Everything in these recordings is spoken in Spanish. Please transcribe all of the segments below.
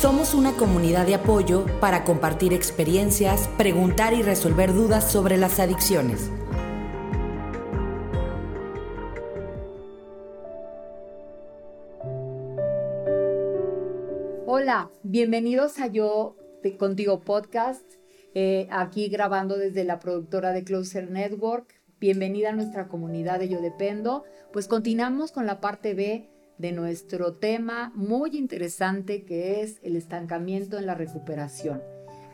Somos una comunidad de apoyo para compartir experiencias, preguntar y resolver dudas sobre las adicciones. Hola, bienvenidos a Yo Contigo Podcast, eh, aquí grabando desde la productora de Closer Network. Bienvenida a nuestra comunidad de Yo Dependo. Pues continuamos con la parte B de nuestro tema muy interesante que es el estancamiento en la recuperación.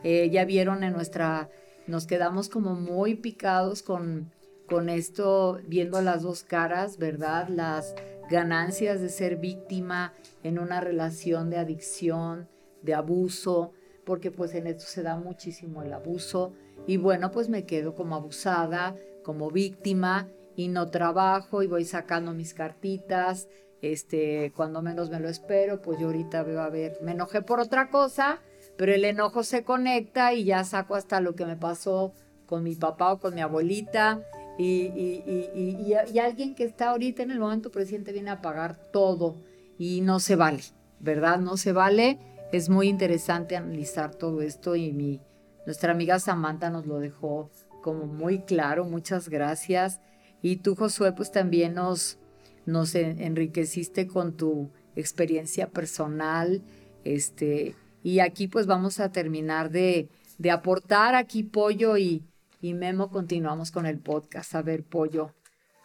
Eh, ya vieron en nuestra, nos quedamos como muy picados con, con esto, viendo las dos caras, ¿verdad? Las ganancias de ser víctima en una relación de adicción, de abuso, porque pues en esto se da muchísimo el abuso. Y bueno, pues me quedo como abusada, como víctima y no trabajo y voy sacando mis cartitas este, cuando menos me lo espero, pues yo ahorita veo a ver, me enojé por otra cosa, pero el enojo se conecta y ya saco hasta lo que me pasó con mi papá o con mi abuelita. Y, y, alguien que está ahorita en el momento presente viene a pagar todo y no se vale, ¿verdad? No se vale. Es muy interesante analizar todo esto y mi, nuestra amiga Samantha nos lo dejó como muy claro. Muchas gracias. Y tú, Josué, pues también nos, nos enriqueciste con tu experiencia personal, este, y aquí pues vamos a terminar de, aportar aquí Pollo y, y, Memo, continuamos con el podcast. A ver, Pollo,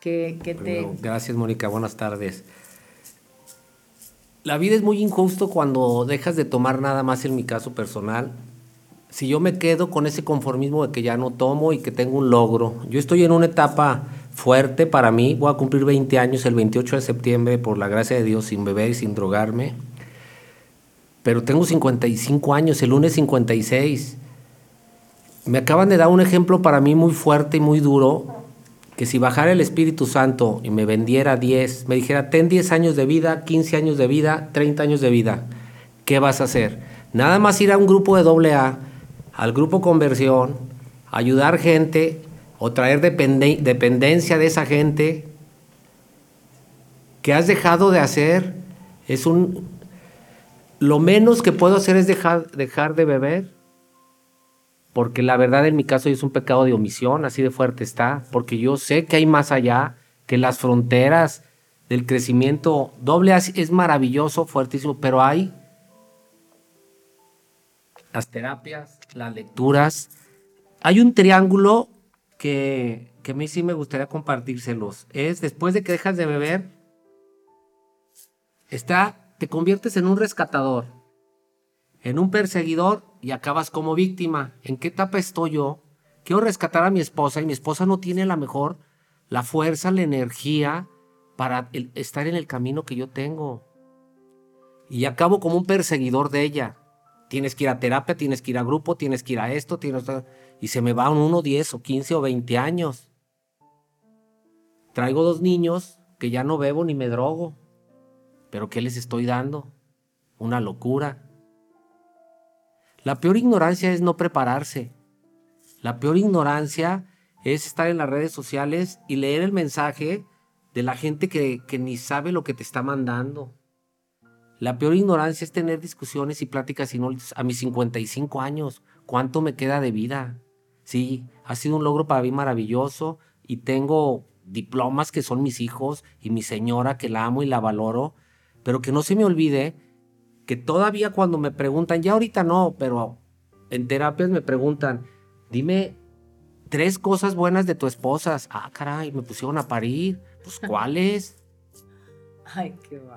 ¿qué, te... Gracias, Mónica, buenas tardes. La vida es muy injusto cuando dejas de tomar nada más en mi caso personal. Si yo me quedo con ese conformismo de que ya no tomo y que tengo un logro, yo estoy en una etapa fuerte para mí. Voy a cumplir 20 años el 28 de septiembre, por la gracia de Dios, sin beber y sin drogarme. Pero tengo 55 años, el lunes 56. Me acaban de dar un ejemplo para mí muy fuerte y muy duro, que si bajara el Espíritu Santo y me vendiera 10, me dijera, ten 10 años de vida, 15 años de vida, 30 años de vida, ¿qué vas a hacer? Nada más ir a un grupo de doble A, al grupo conversión, ayudar gente o traer dependencia de esa gente que has dejado de hacer es un lo menos que puedo hacer es dejar, dejar de beber porque la verdad en mi caso es un pecado de omisión así de fuerte está porque yo sé que hay más allá que las fronteras del crecimiento. Doble es maravilloso fuertísimo pero hay las terapias las lecturas. Hay un triángulo que, a mí sí me gustaría compartírselos. Es después de que dejas de beber, está, te conviertes en un rescatador, en un perseguidor y acabas como víctima. ¿En qué etapa estoy yo? Quiero rescatar a mi esposa y mi esposa no tiene la mejor, la fuerza, la energía para estar en el camino que yo tengo. Y acabo como un perseguidor de ella. Tienes que ir a terapia, tienes que ir a grupo, tienes que ir a esto, tienes y se me van uno 10 o 15 o 20 años. Traigo dos niños que ya no bebo ni me drogo. Pero ¿qué les estoy dando? Una locura. La peor ignorancia es no prepararse. La peor ignorancia es estar en las redes sociales y leer el mensaje de la gente que, que ni sabe lo que te está mandando. La peor ignorancia es tener discusiones y pláticas a mis 55 años. ¿Cuánto me queda de vida? Sí, ha sido un logro para mí maravilloso y tengo diplomas que son mis hijos y mi señora que la amo y la valoro, pero que no se me olvide que todavía cuando me preguntan, ya ahorita no, pero en terapias me preguntan, dime tres cosas buenas de tu esposa. Ah, caray, me pusieron a parir. Pues, ¿cuáles?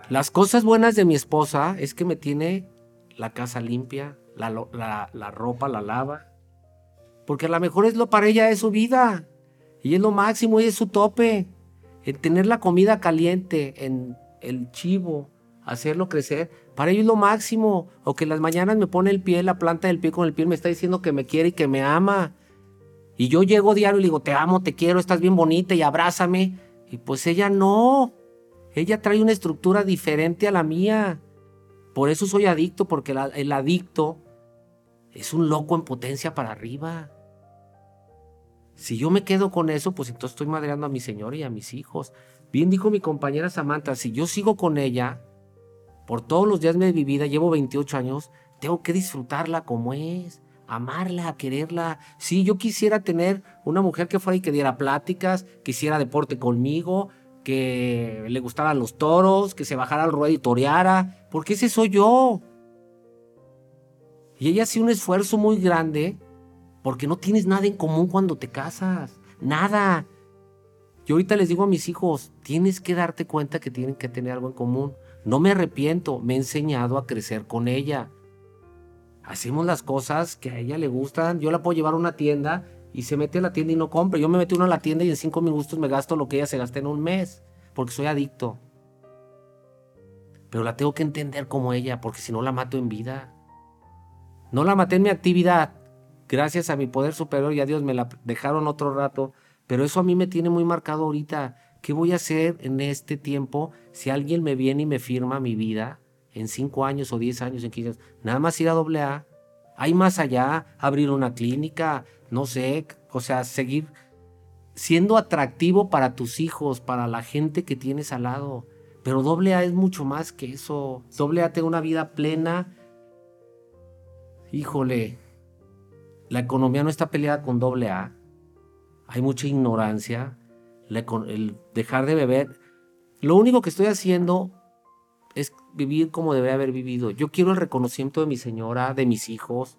Las cosas buenas de mi esposa es que me tiene la casa limpia, la, ropa la lava. Porque a lo mejor es lo para ella es su vida. Y es lo máximo y es su tope. En tener la comida caliente, en el chivo, hacerlo crecer, para ella es lo máximo. O que las mañanas me pone el pie, la planta del pie con el pie, me está diciendo que me quiere y que me ama. Y yo llego diario y le digo, te amo, te quiero, estás bien bonita y abrázame. Y pues ella no. Ella trae una estructura diferente a la mía. Por eso soy adicto, porque el adicto es un loco en potencia para arriba. Si yo me quedo con eso, pues entonces estoy madreando a mi señor y a mis hijos. Bien dijo mi compañera Samantha, si yo sigo con ella, por todos los días de mi vida, llevo 28 años, tengo que disfrutarla como es, amarla, quererla. Sí, yo quisiera tener una mujer que fuera y que diera pláticas, que hiciera deporte conmigo, que le gustaran los toros, que se bajara al ruedo y toreara, porque ese soy yo. Y ella hace un esfuerzo muy grande porque no tienes nada en común cuando te casas. Nada. Yo ahorita les digo a mis hijos, tienes que darte cuenta que tienen que tener algo en común. No me arrepiento, me he enseñado a crecer con ella. Hacemos las cosas que a ella le gustan. Yo la puedo llevar a una tienda y se mete a la tienda y no compra. Yo me metí uno a la tienda y en cinco minutos me gasto lo que ella se gasta en un mes, porque soy adicto. Pero la tengo que entender como ella, porque si no la mato en vida. No la maté en mi actividad. Gracias a mi poder superior y a Dios me la dejaron otro rato pero eso a mí me tiene muy marcado ahorita. ¿Qué voy a hacer en este tiempo si alguien me viene y me firma mi vida en cinco años o diez años, en 15 años? Nada más ir a doble A. Hay más allá, abrir una clínica, no sé, o sea, seguir siendo atractivo para tus hijos, para la gente que tienes al lado. Pero doble A es mucho más que eso. Doble A tiene una vida plena. Híjole, la economía no está peleada con doble A hay mucha ignorancia, el dejar de beber. Lo único que estoy haciendo es vivir como debe haber vivido. Yo quiero el reconocimiento de mi señora, de mis hijos.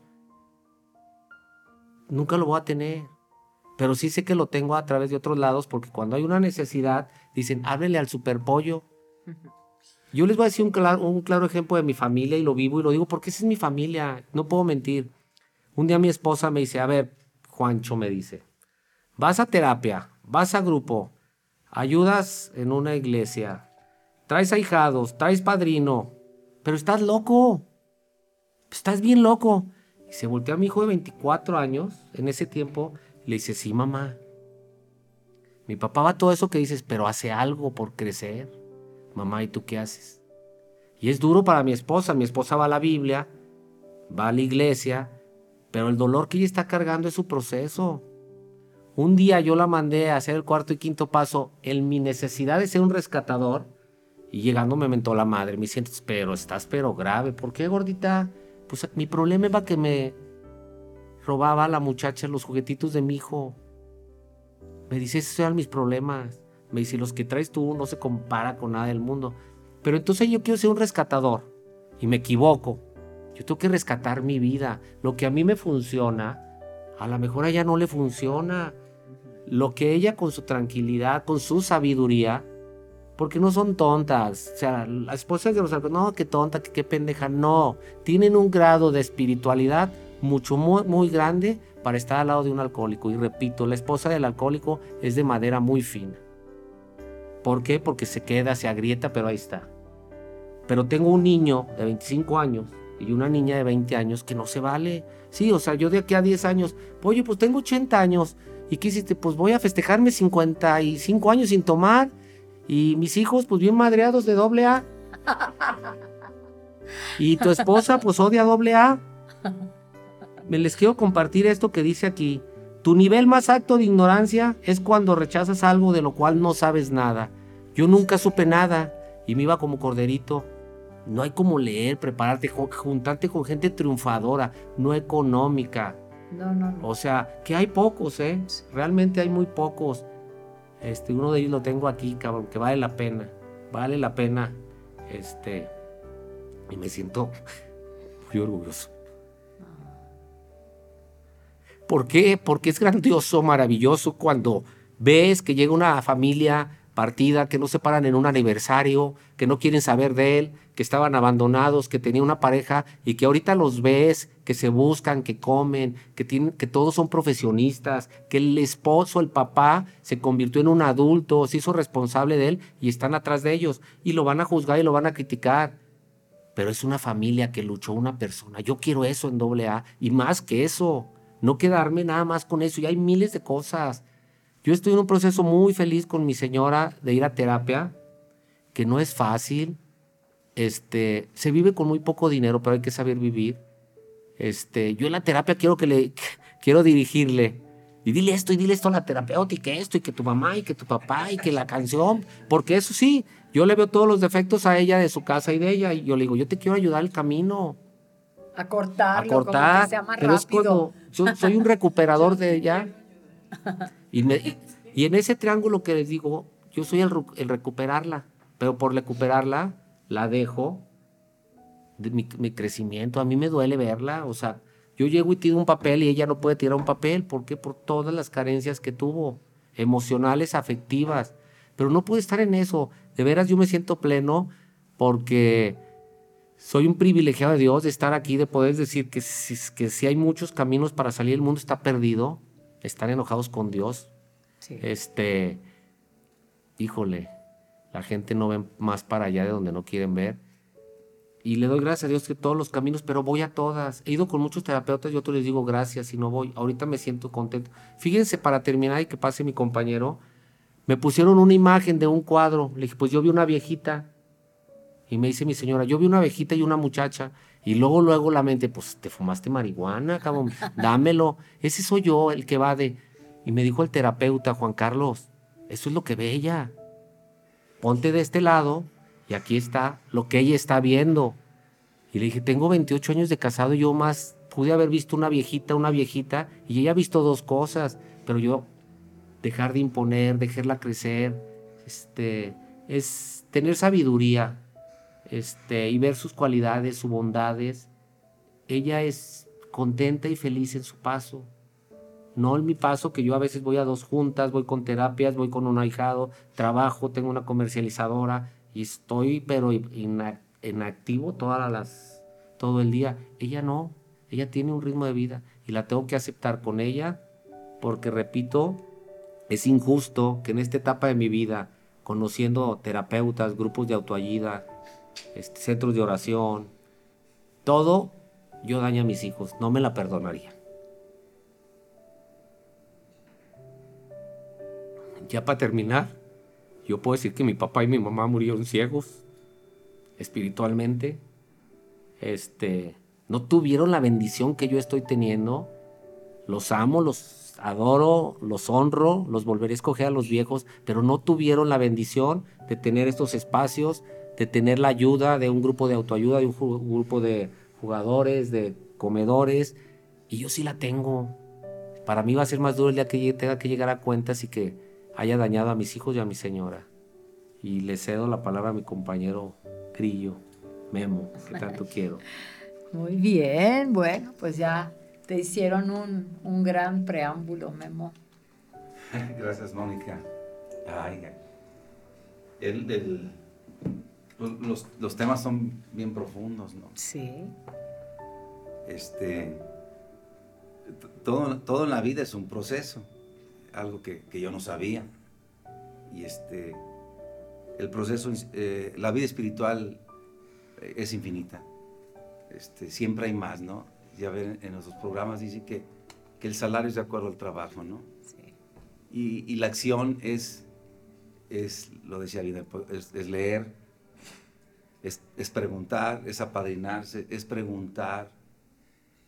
Nunca lo voy a tener, pero sí sé que lo tengo a través de otros lados porque cuando hay una necesidad dicen, háblele al superpollo. Yo les voy a decir un claro, un claro ejemplo de mi familia y lo vivo y lo digo porque esa es mi familia, no puedo mentir. Un día mi esposa me dice, a ver, Juancho me dice, Vas a terapia, vas a grupo, ayudas en una iglesia, traes ahijados, traes padrino, pero estás loco. Estás bien loco. Y se voltea a mi hijo de 24 años en ese tiempo y le dice, sí, mamá. Mi papá va todo eso que dices, pero hace algo por crecer. Mamá, ¿y tú qué haces? Y es duro para mi esposa. Mi esposa va a la Biblia, va a la iglesia, pero el dolor que ella está cargando es su proceso. Un día yo la mandé a hacer el cuarto y quinto paso en mi necesidad de ser un rescatador. Y llegando me mentó la madre. Me sientes, pero estás pero grave. ¿Por qué, gordita? Pues mi problema era que me robaba a la muchacha los juguetitos de mi hijo. Me dice, esos eran mis problemas. Me dice, los que traes tú no se compara con nada del mundo. Pero entonces yo quiero ser un rescatador. Y me equivoco. Yo tengo que rescatar mi vida. Lo que a mí me funciona, a lo mejor a ella no le funciona lo que ella con su tranquilidad, con su sabiduría, porque no son tontas, o sea, las esposas de los no, qué tonta, qué, pendeja, no, tienen un grado de espiritualidad mucho, muy, muy grande para estar al lado de un alcohólico. Y repito, la esposa del alcohólico es de madera muy fina. ¿Por qué? Porque se queda, se agrieta, pero ahí está. Pero tengo un niño de 25 años y una niña de 20 años que no se vale. Sí, o sea, yo de aquí a 10 años, oye, pues tengo 80 años, ¿Y qué hiciste? Pues voy a festejarme 55 años sin tomar. Y mis hijos, pues bien madreados de doble A. Y tu esposa, pues odia doble A. Me les quiero compartir esto que dice aquí. Tu nivel más alto de ignorancia es cuando rechazas algo de lo cual no sabes nada. Yo nunca supe nada y me iba como corderito. No hay como leer, prepararte, juntarte con gente triunfadora, no económica, no, no, O sea, que hay pocos, ¿eh? Realmente hay muy pocos. Este, uno de ellos lo tengo aquí, cabrón, que vale la pena. Vale la pena. Este. Y me siento muy orgulloso. ¿Por qué? Porque es grandioso, maravilloso cuando ves que llega una familia partida, que no se paran en un aniversario, que no quieren saber de él, que estaban abandonados, que tenía una pareja y que ahorita los ves, que se buscan, que comen, que, tienen, que todos son profesionistas, que el esposo, el papá, se convirtió en un adulto, se hizo responsable de él y están atrás de ellos y lo van a juzgar y lo van a criticar. Pero es una familia que luchó una persona. Yo quiero eso en doble A y más que eso. No quedarme nada más con eso. Y hay miles de cosas. Yo estoy en un proceso muy feliz con mi señora de ir a terapia, que no es fácil. Este, se vive con muy poco dinero, pero hay que saber vivir. Este, yo en la terapia quiero que le quiero dirigirle y dile esto y dile esto a la terapeuta y que esto y que tu mamá y que tu papá y que la canción, porque eso sí, yo le veo todos los defectos a ella de su casa y de ella y yo le digo, yo te quiero ayudar el camino. A cortarlo, a cortar. como que sea más pero es cuando yo soy un recuperador de ella. Y, en ese triángulo que les digo, yo soy el, el recuperarla. Pero por recuperarla, la dejo de mi, mi crecimiento. A mí me duele verla. O sea, yo llego y tiro un papel y ella no puede tirar un papel. ¿Por qué? Por todas las carencias que tuvo, emocionales, afectivas. Pero no pude estar en eso. De veras, yo me siento pleno porque soy un privilegiado de Dios de estar aquí, de poder decir que que si hay muchos caminos para salir, el mundo está perdido, están enojados con Dios. Sí. Este, híjole, la gente no ve más para allá de donde no quieren ver. Y le doy gracias a Dios que todos los caminos, pero voy a todas. He ido con muchos terapeutas y otros les digo gracias y no voy. Ahorita me siento contento. Fíjense, para terminar y que pase mi compañero, me pusieron una imagen de un cuadro. Le dije, pues yo vi una viejita. Y me dice mi señora, yo vi una viejita y una muchacha. Y luego, luego la mente, pues te fumaste marihuana, cabrón, dámelo. Ese soy yo, el que va de. Y me dijo el terapeuta, Juan Carlos, eso es lo que ve ella. Ponte de este lado y aquí está lo que ella está viendo. Y le dije, tengo 28 años de casado y yo más pude haber visto una viejita, una viejita, y ella ha visto dos cosas, pero yo dejar de imponer, dejarla crecer, este, es tener sabiduría, este, y ver sus cualidades, sus bondades. Ella es contenta y feliz en su paso. No en mi paso, que yo a veces voy a dos juntas, voy con terapias, voy con un ahijado, trabajo, tengo una comercializadora y estoy, pero en activo todas las, todo el día. Ella no, ella tiene un ritmo de vida y la tengo que aceptar con ella porque, repito, es injusto que en esta etapa de mi vida, conociendo terapeutas, grupos de autoayuda, este, centros de oración, todo, yo daño a mis hijos, no me la perdonaría. Ya para terminar, yo puedo decir que mi papá y mi mamá murieron ciegos espiritualmente. Este, no tuvieron la bendición que yo estoy teniendo. Los amo, los adoro, los honro, los volveré a escoger a los viejos, pero no tuvieron la bendición de tener estos espacios, de tener la ayuda de un grupo de autoayuda, de un grupo de jugadores, de comedores, y yo sí la tengo. Para mí va a ser más duro el día que tenga que llegar a cuentas y que haya dañado a mis hijos y a mi señora. Y le cedo la palabra a mi compañero Grillo, Memo, que tanto quiero. Muy bien, bueno, pues ya te hicieron un, un gran preámbulo, Memo. Gracias, Mónica. Ay, el, el- pues, los, los temas son bien profundos, ¿no? Sí. Este, todo, todo en la vida es un proceso, algo que, que yo no sabía. Y este, el proceso, eh, la vida espiritual eh, es infinita. Este, siempre hay más, ¿no? Ya ven, en nuestros programas dice que, que el salario es de acuerdo al trabajo, ¿no? Sí. Y, y la acción es, es, lo decía es, es leer, es, es preguntar, es apadrinarse, es preguntar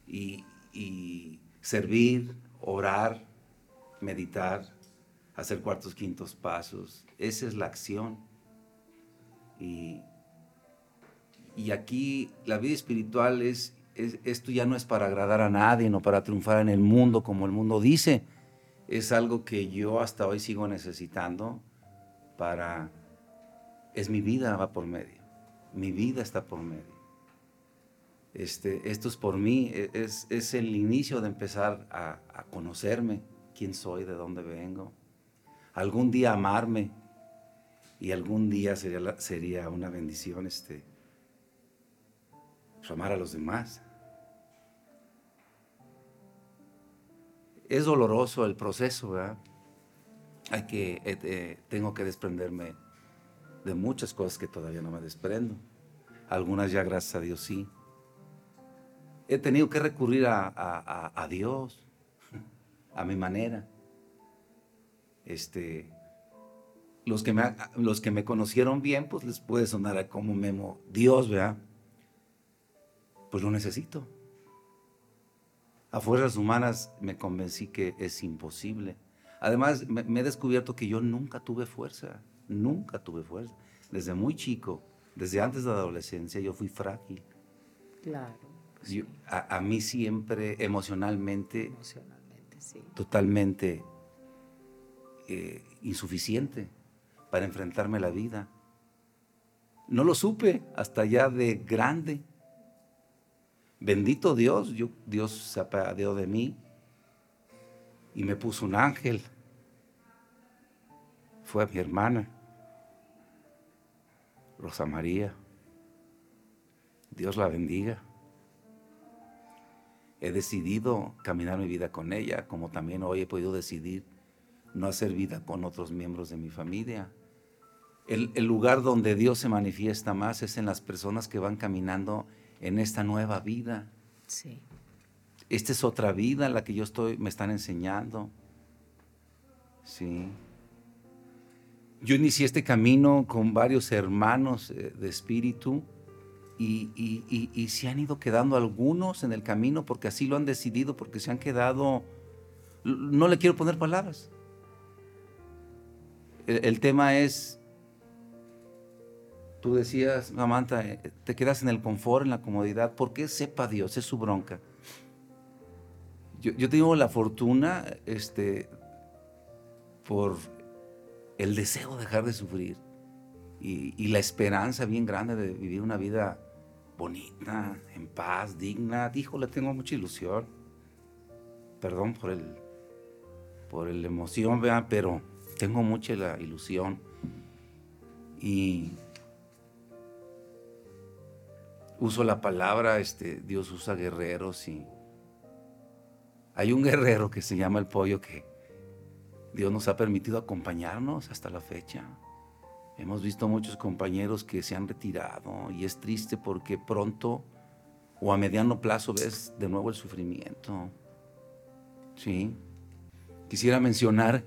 y, y servir, orar, meditar, hacer cuartos, quintos pasos. Esa es la acción. Y, y aquí la vida espiritual es, es, esto ya no es para agradar a nadie, no para triunfar en el mundo como el mundo dice. Es algo que yo hasta hoy sigo necesitando para... Es mi vida va por medio. Mi vida está por medio. Este, esto es por mí, e- es, es el inicio de empezar a, conocerme, quién soy, de dónde vengo. Algún día amarme y algún día sería, sería una bendición este, pues, amar a los demás. Es doloroso el proceso, ¿verdad? Hay que, eh, eh, tengo que desprenderme de muchas cosas que todavía no me desprendo. Algunas ya, gracias a Dios, sí. He tenido que recurrir a, a- a- Dios, a mi manera. Este, los que, me, los que me conocieron bien, pues les puede sonar a como Memo, Dios, ¿verdad? Pues lo necesito. A fuerzas humanas me convencí que es imposible. Además, me he descubierto que yo nunca tuve fuerza, nunca tuve fuerza. Desde muy chico, desde antes de la adolescencia, yo fui frágil. Claro. Yo- a, a mí siempre emocionalmente, Emocionalmente, sí. totalmente eh, insuficiente para enfrentarme a la vida. No lo supe hasta ya de grande. Bendito Dios, yo, Dios se apiadó de mí y me puso un ángel. Fue mi hermana, Rosa María. Dios la bendiga. He decidido caminar mi vida con ella, como también hoy he podido decidir no hacer vida con otros miembros de mi familia. El, el lugar donde Dios se manifiesta más es en las personas que van caminando en esta nueva vida. Sí. Esta es otra vida la que yo estoy, me están enseñando. Sí. Yo inicié este camino con varios hermanos eh, de espíritu y, se han ido quedando algunos en el camino porque así lo han decidido, porque se han quedado... No le quiero poner palabras. El, el tema es, tú decías, Samantha, eh, te quedas en el confort, en la comodidad, porque sepa Dios, es su bronca. Yo, yo tengo la fortuna, este, por el deseo de dejar de sufrir y, la esperanza bien grande de vivir una vida bonita, en paz, digna. Híjole, tengo mucha ilusión. Perdón por el, por la emoción, pero tengo mucha la ilusión. Y uso la palabra, este, Dios usa guerreros y hay un guerrero que se llama el pollo que Dios nos ha permitido acompañarnos hasta la fecha. Hemos visto muchos compañeros que se han retirado y es triste porque pronto o a mediano plazo ves de nuevo el sufrimiento. Sí. Quisiera mencionar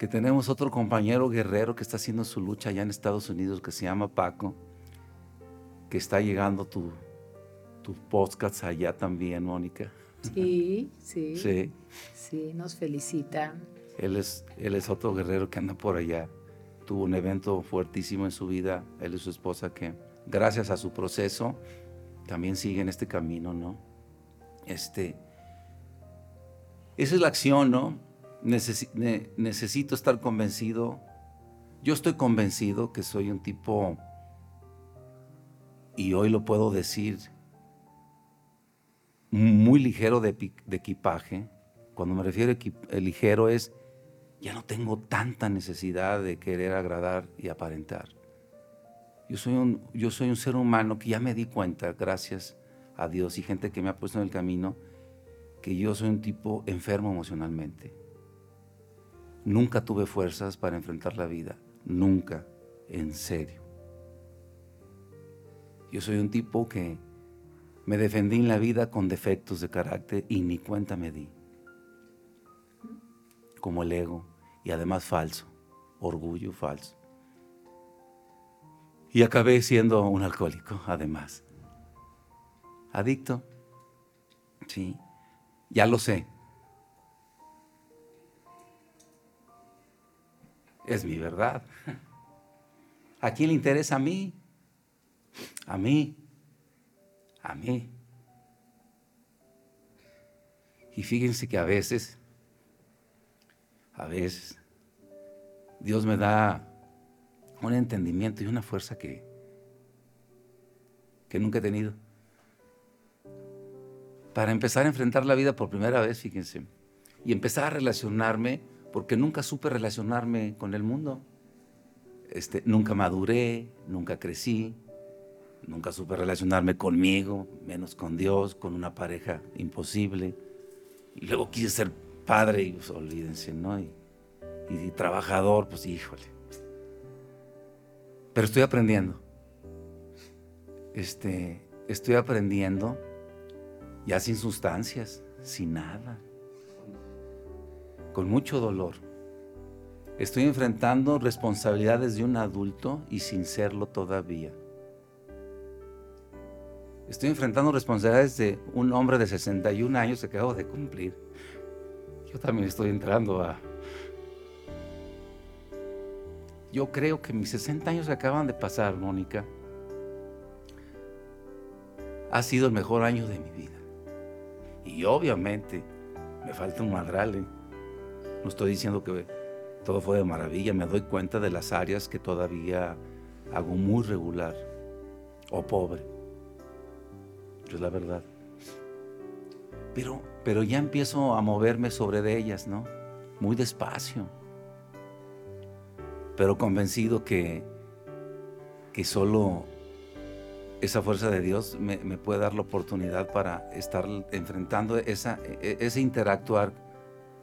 que tenemos otro compañero guerrero que está haciendo su lucha allá en Estados Unidos que se llama Paco, que está llegando tu, tu podcast allá también, Mónica. Sí, sí, sí, Sí. nos felicitan. Él es, él es otro guerrero que anda por allá. Tuvo un evento fuertísimo en su vida, él y su esposa, que gracias a su proceso también siguen este camino, ¿no? Este, esa es la acción, ¿no? Necesi- ne- necesito estar convencido. Yo estoy convencido que soy un tipo, y hoy lo puedo decir, muy ligero de, de equipaje. Cuando me refiero a eh, ligero es, ya no tengo tanta necesidad de querer agradar y aparentar. Yo soy, un, yo soy un ser humano que ya me di cuenta, gracias a Dios y gente que me ha puesto en el camino, que yo soy un tipo enfermo emocionalmente. Nunca tuve fuerzas para enfrentar la vida, nunca, en serio. Yo soy un tipo que me defendí en la vida con defectos de carácter y ni cuenta me di. Como el ego y además falso, orgullo falso. Y acabé siendo un alcohólico, además. Adicto. Sí, ya lo sé. Es mi verdad. ¿A quién le interesa a mí? A mí. A mí. Y fíjense que a veces, a veces, Dios me da un entendimiento y una fuerza que, que nunca he tenido. Para empezar a enfrentar la vida por primera vez, fíjense, y empezar a relacionarme, porque nunca supe relacionarme con el mundo. Este, nunca maduré, nunca crecí, nunca supe relacionarme conmigo, menos con Dios, con una pareja imposible. Y luego quise ser padre y pues, olvídense, ¿no? Y, y trabajador, pues híjole. Pero estoy aprendiendo. Este, estoy aprendiendo ya sin sustancias, sin nada. Con mucho dolor. Estoy enfrentando responsabilidades de un adulto y sin serlo todavía. Estoy enfrentando responsabilidades de un hombre de 61 años que acabo de cumplir. Yo también estoy entrando a... Yo creo que mis 60 años que acaban de pasar, Mónica, ha sido el mejor año de mi vida. Y obviamente me falta un madral. ¿eh? No estoy diciendo que todo fue de maravilla, me doy cuenta de las áreas que todavía hago muy regular o pobre. Es la verdad. Pero, pero ya empiezo a moverme sobre de ellas, ¿no? Muy despacio. Pero convencido que, que solo esa fuerza de Dios me, puede dar la oportunidad para estar enfrentando esa, e, ese interactuar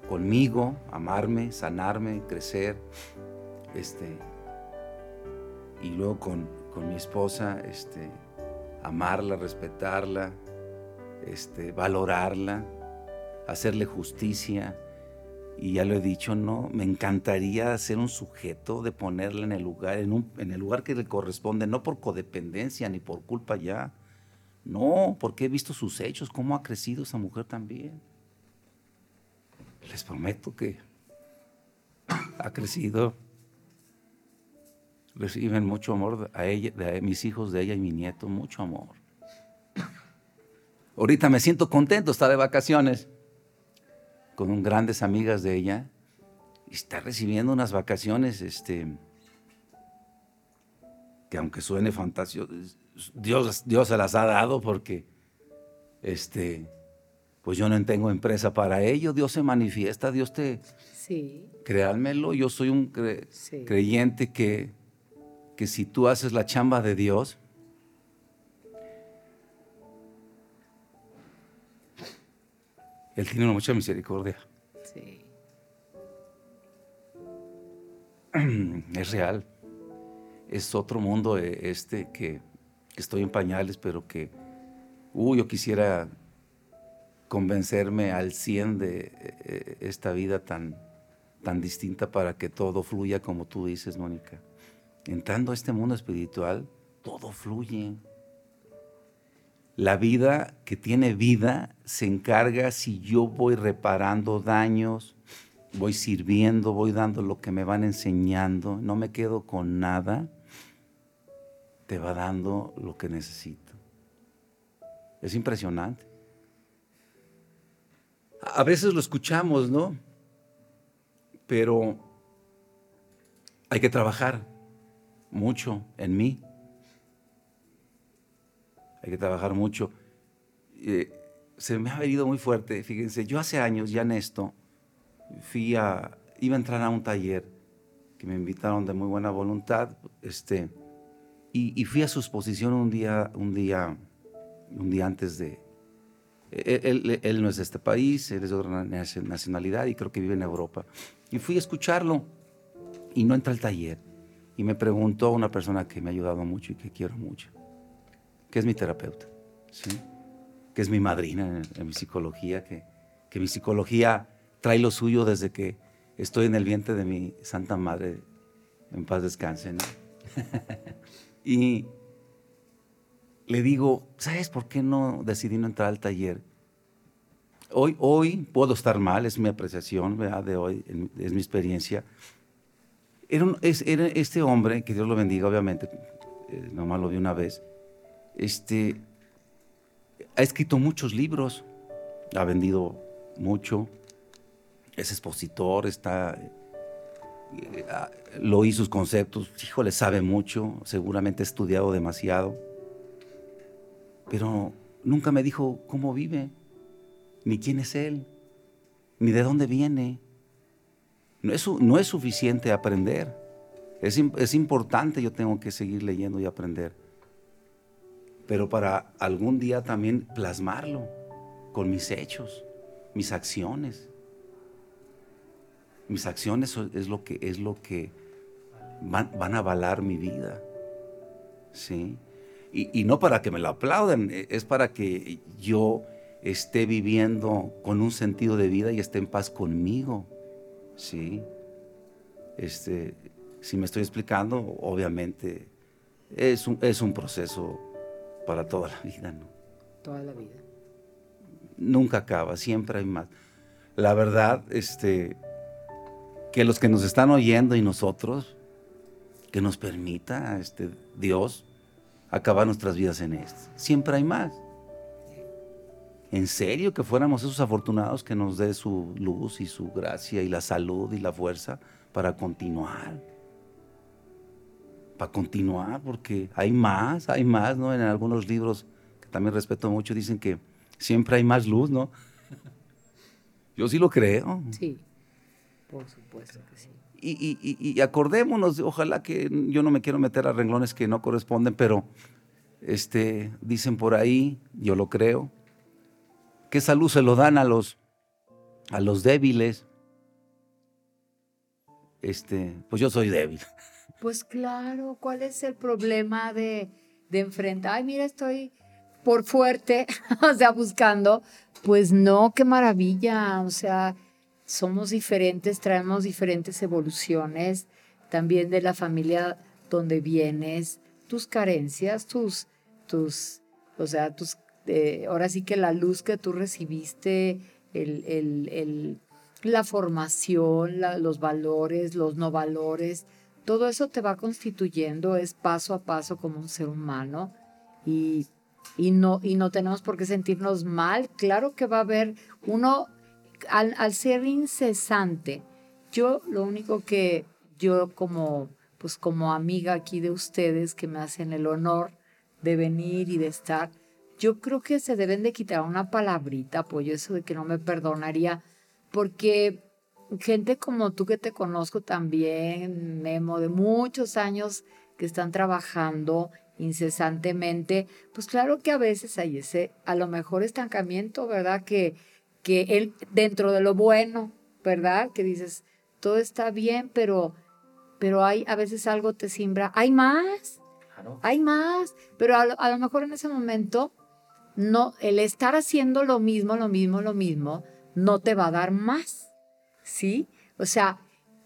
conmigo, amarme, sanarme, crecer, este, y luego con, con mi esposa, este, amarla, respetarla, este, valorarla, hacerle justicia. Y ya lo he dicho, no, me encantaría ser un sujeto de ponerla en el lugar, en, en el lugar que le corresponde, no por codependencia ni por culpa ya. No, porque he visto sus hechos, cómo ha crecido esa mujer también. Les prometo que ha crecido. Reciben mucho amor a ella, de mis hijos, de ella y mi nieto, mucho amor. Ahorita me siento contento, está de vacaciones con un grandes amigas de ella y está recibiendo unas vacaciones, este, que aunque suene fantástico, Dios, Dios se las ha dado porque, este, pues yo no tengo empresa para ello, Dios se manifiesta, Dios te, sí. créanmelo, yo soy un creyente que, que si tú haces la chamba de Dios, Él tiene mucha misericordia. Sí. Es real. Es otro mundo eh, este que, estoy en pañales, pero que, uh, yo quisiera convencerme al 100 de eh, esta vida tan, tan distinta para que todo fluya como tú dices, Mónica. Entrando a este mundo espiritual, todo fluye. La vida que tiene vida se encarga si yo voy reparando daños, voy sirviendo, voy dando lo que me van enseñando, no me quedo con nada, te va dando lo que necesito. Es impresionante. A veces lo escuchamos, ¿no? Pero hay que trabajar mucho en mí hay que trabajar mucho. Eh, se me ha venido muy fuerte, fíjense, yo hace años ya en esto, fui a, iba a entrar a un taller que me invitaron de muy buena voluntad, este, y, fui a su exposición un día, un día, un día antes de, él, él, no es de este país, él es de otra nacionalidad y creo que vive en Europa. Y fui a escucharlo y no entré al taller. Y me preguntó una persona que me ha ayudado mucho y que quiero mucho que es mi terapeuta, ¿sí? que es mi madrina en, mi psicología, que, que, mi psicología trae lo suyo desde que estoy en el vientre de mi Santa Madre, en paz descanse. y le digo, ¿sabes por qué no decidí no entrar al taller? Hoy, hoy puedo estar mal, es mi apreciación de hoy, es mi experiencia. Era, este hombre, que Dios lo bendiga, obviamente, eh, nomás lo vi una vez, este, ha escrito muchos libros, ha vendido mucho, es expositor, está, eh, lo oí sus conceptos, híjole, sabe mucho, seguramente ha estudiado demasiado, pero nunca me dijo cómo vive, ni quién es él, ni de dónde viene. No es, suficiente aprender, es importante, yo tengo que seguir leyendo y aprender pero para algún día también plasmarlo con mis hechos, mis acciones. Mis acciones es lo que, es lo que van, a avalar mi vida. ¿sí? Y, no para que me lo aplaudan, e, es para que yo esté viviendo con un sentido de vida y esté en paz conmigo. ¿sí? Este, si me estoy explicando, obviamente es un, es un proceso para toda la vida, ¿no? Toda la vida. Nunca acaba, siempre hay más. La verdad, este, que los que nos están oyendo y nosotros, que nos permita este, Dios acabar nuestras vidas en esto. Siempre hay más. en serio que fuéramos esos afortunados que nos dé su luz y su gracia y la salud y la fuerza para continuar. Para continuar, porque hay más, hay más, ¿no? En algunos libros que también respeto mucho dicen que siempre hay más luz, ¿no? Yo sí lo creo. Sí, por supuesto que sí. Y, y, acordémonos, ojalá que yo no me quiero meter a renglones que no corresponden, pero este, dicen por ahí, yo lo creo, que esa luz se lo dan a los, a los débiles. Este, pues yo soy débil. Pues claro, ¿cuál es el problema de, de enfrentar? Ay, mira, estoy por fuerte, o sea, buscando. Pues no, qué maravilla, o sea, somos diferentes, traemos diferentes evoluciones, también de la familia donde vienes, tus carencias, tus, tus, o sea, tus, eh, ahora sí que la luz que tú recibiste, el, el, la formación, los valores, los no valores, todo eso te va constituyendo, es paso a paso como un ser humano y, y, no, y no tenemos por qué sentirnos mal. Claro que va a haber uno, al, al ser incesante, yo lo único que yo como pues como amiga aquí de ustedes que me hacen el honor de venir y de estar, yo creo que se deben de quitar una palabrita, apoyo eso de que no me perdonaría, porque gente como tú que te conozco también, Memo, de muchos años que están trabajando incesantemente, pues claro que a veces hay ese, a lo mejor estancamiento, ¿verdad? Que, que él, dentro de lo bueno, ¿verdad? Que dices, todo está bien, pero pero hay a veces algo te simbra, hay más, hay más, pero a lo, mejor en ese momento no, el estar haciendo lo mismo, lo mismo, lo mismo, no te va a dar más, ¿sí? O sea,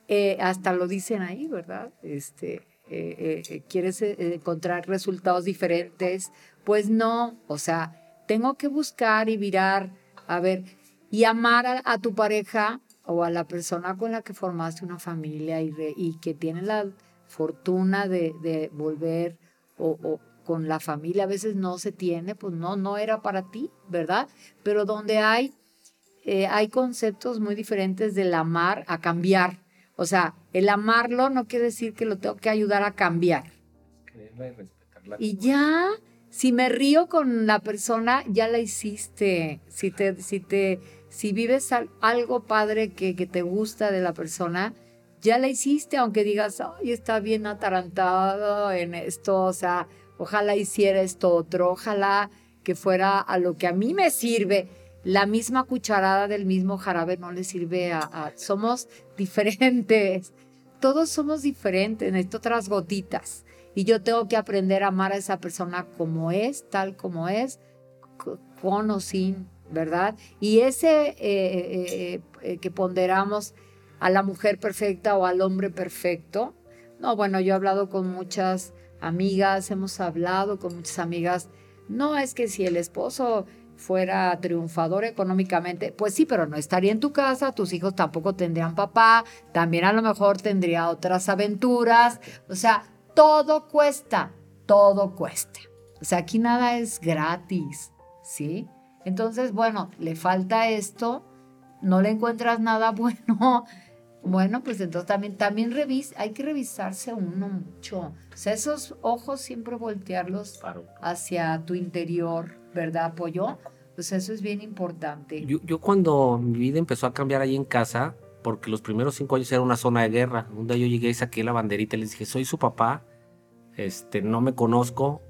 eh, hasta lo dicen ahí, ¿verdad? Este, eh, eh, ¿Quieres encontrar resultados diferentes? Pues no, o sea, tengo que buscar y mirar, a ver, y amar a tu pareja o a la persona con la que formaste una familia y, y que tiene la fortuna de, volver o, con la familia a veces no se tiene, pues no, no era para ti, ¿verdad? Pero donde hay, eh, hay conceptos muy diferentes del amar a cambiar. O sea, el amarlo no quiere decir que lo tengo que ayudar a cambiar. Y ya, si me río con la persona, ya la hiciste. Si te, si te si vives algo padre que, te gusta de la persona, ya la hiciste, aunque digas, ay, está bien atarantado en esto, o sea, ojalá hiciera esto otro, ojalá que fuera a lo que a mí me sirve. La misma cucharada del mismo jarabe no le sirve a... somos diferentes, todos somos diferentes, necesito otras gotitas. Y yo tengo que aprender a amar a esa persona como es, tal como es, con o sin ¿verdad? Y ese eh, eh, eh, que ponderamos a la mujer perfecta o al hombre perfecto, no, bueno, yo he hablado con muchas amigas, hemos hablado con muchas amigas, no es que si el esposo fuera triunfador económicamente, pues sí, pero no estaría en tu casa, tus hijos tampoco tendrían papá, también a lo mejor tendría otras aventuras, o sea, todo cuesta, todo cuesta. O sea, aquí nada es gratis, ¿sí? Entonces, bueno, le falta esto, no le encuentras nada bueno. Bueno, pues entonces también, también hay que revisarse uno mucho. O sea, esos ojos siempre voltearlos hacia tu interior, ¿verdad, Pollo? Pues eso es bien importante. Yo, yo cuando mi vida empezó a cambiar ahí en casa, porque los primeros cinco años era una zona de guerra, un día yo llegué y saqué la banderita y les dije, soy su papá, este, no me conozco,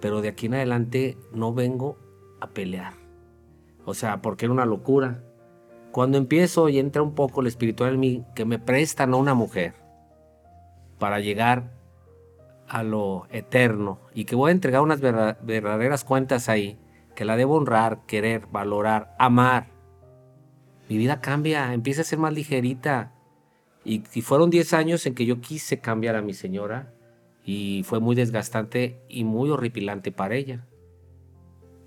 pero de aquí en adelante no vengo a pelear o sea, porque era una locura. Cuando empiezo y entra un poco el espiritual en mí, que me prestan a una mujer para llegar a lo eterno y que voy a entregar unas verdaderas cuentas ahí, que la debo honrar, querer, valorar, amar. Mi vida cambia, empieza a ser más ligerita. Y, y fueron 10 años en que yo quise cambiar a mi señora y fue muy desgastante y muy horripilante para ella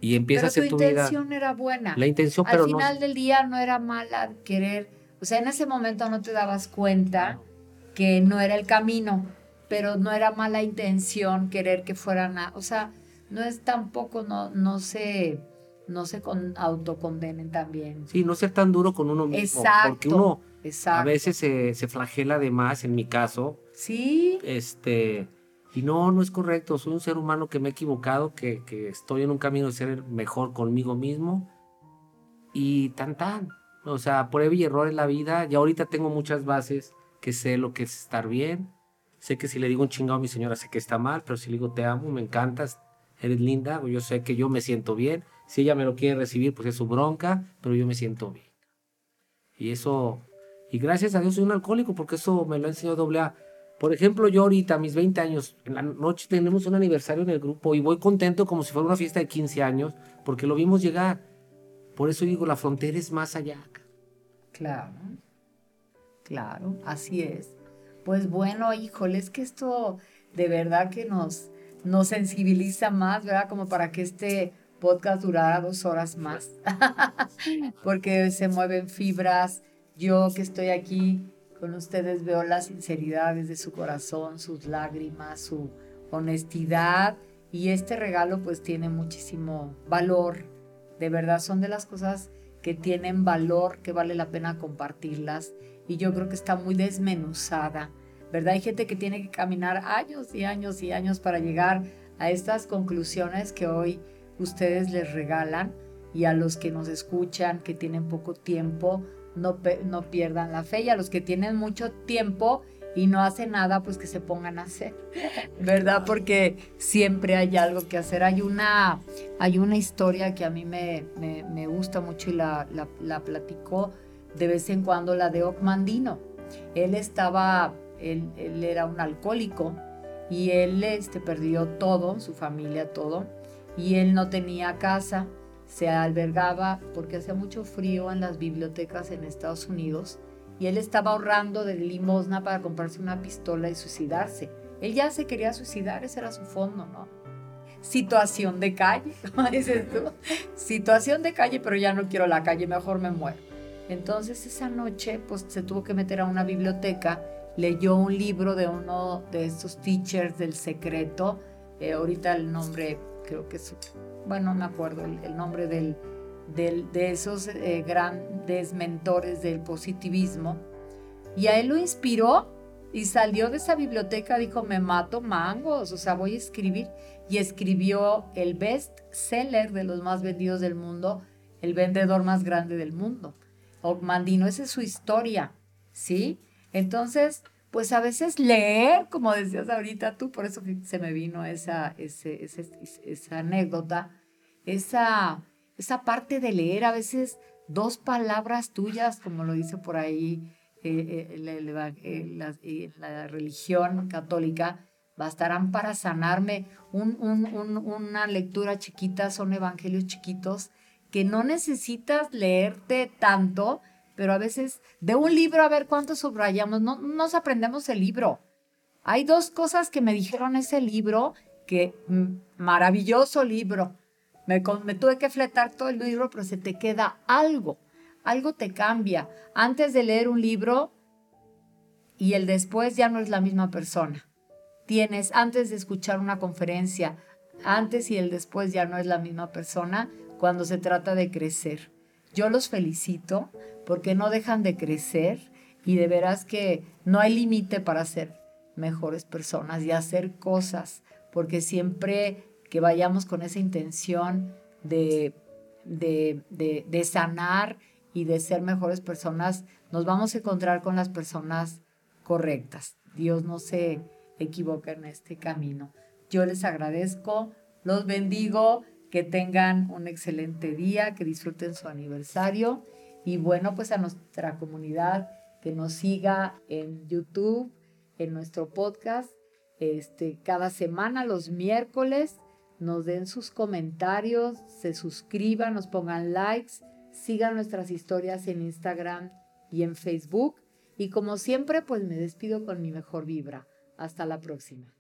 y empieza a ser tu. La intención era buena. La intención, pero Al final del día no era mala querer. O sea, en ese momento no te dabas cuenta que no era el camino, pero no era mala intención querer que fueran a. O sea, no es tampoco, no, no se. no se con, autocondenen también. Sí, no ser tan duro con uno mismo. Exacto. Porque uno exacto. a veces se, se flagela de más, en mi caso. Sí. Este, y no, no es correcto. Soy un ser humano que me he equivocado, que, que estoy en un camino de ser mejor conmigo mismo. Y tan tan. O sea, prueba y error en la vida. Y ahorita tengo muchas bases que sé lo que es estar bien. Sé que si le digo un chingado a mi señora, sé que está mal, pero si le digo te amo, me encantas, eres linda, yo sé que yo me siento bien. Si ella me lo quiere recibir, pues es su bronca, pero yo me siento bien. Y eso, y gracias a Dios soy un alcohólico, porque eso me lo ha enseñado doble A. Por ejemplo, yo ahorita, mis 20 años, en la noche tenemos un aniversario en el grupo y voy contento como si fuera una fiesta de 15 años, porque lo vimos llegar. Por eso digo, la frontera es más allá. Claro, claro, así es. Pues bueno, híjole, es que esto de verdad que nos, nos sensibiliza más, ¿verdad? Como para que este podcast durara dos horas más, porque se mueven fibras. Yo que estoy aquí con ustedes veo la sinceridad de su corazón, sus lágrimas, su honestidad y este regalo pues tiene muchísimo valor. De verdad son de las cosas que tienen valor, que vale la pena compartirlas y yo creo que está muy desmenuzada, ¿verdad? Hay gente que tiene que caminar años y años y años para llegar a estas conclusiones que hoy ustedes les regalan y a los que nos escuchan, que tienen poco tiempo, no, no pierdan la fe y a los que tienen mucho tiempo y no hacen nada, pues que se pongan a hacer, ¿verdad? Porque siempre hay algo que hacer. Hay una, hay una historia que a mí me, me, me gusta mucho y la, la, la, platicó de vez en cuando, la de Ocmandino. Él estaba, él, era un alcohólico y él este, perdió todo, su familia, todo, y él no tenía casa, se albergaba porque hacía mucho frío en las bibliotecas en Estados Unidos y él estaba ahorrando de limosna para comprarse una pistola y suicidarse. Él ya se quería suicidar, ese era su fondo, ¿no? Situación de calle, como dices tú. Situación de calle, pero ya no quiero la calle, mejor me muero. Entonces esa noche, pues se tuvo que meter a una biblioteca, leyó un libro de uno de estos teachers del secreto. Eh, ahorita el nombre, creo que es, bueno, no me acuerdo el, nombre del, del, de esos eh, grandes mentores del positivismo. Y a él lo inspiró y salió de esa biblioteca, dijo, me mato mangos, o sea, voy a escribir. Y escribió el best seller de los más vendidos del mundo, el vendedor más grande del mundo. Ogmandino, esa es su historia, ¿sí? Entonces, pues a veces leer, como decías ahorita tú, por eso se me vino esa, ese, esa anécdota, esa, esa parte de leer, a veces dos palabras tuyas, como lo dice por ahí eh, eh, la, eh, la, la, religión católica, bastarán para sanarme. Un, un, un, una lectura chiquita, son evangelios chiquitos, que no necesitas leerte tanto, pero a veces de un libro a ver cuánto subrayamos, no nos aprendemos el libro. Hay dos cosas que me dijeron ese libro, que maravilloso libro. Me, me tuve que fletar todo el libro, pero se te queda algo, algo te cambia. Antes de leer un libro y el después ya no es la misma persona. Tienes, antes de escuchar una conferencia, antes y el después ya no es la misma persona cuando se trata de crecer. Yo los felicito porque no dejan de crecer y de veras que no hay límite para ser mejores personas y hacer cosas, porque siempre que vayamos con esa intención de, de, de, sanar y de ser mejores personas, nos vamos a encontrar con las personas correctas. Dios no se equivoca en este camino. Yo les agradezco, los bendigo, que tengan un excelente día, que disfruten su aniversario y bueno, pues a nuestra comunidad que nos siga en YouTube, en nuestro podcast, este, cada semana los miércoles nos den sus comentarios, se suscriban, nos pongan likes, sigan nuestras historias en Instagram y en Facebook. Y como siempre, pues me despido con mi mejor vibra. Hasta la próxima.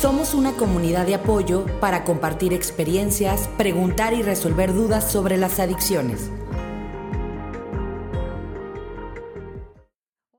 Somos una comunidad de apoyo para compartir experiencias, preguntar y resolver dudas sobre las adicciones.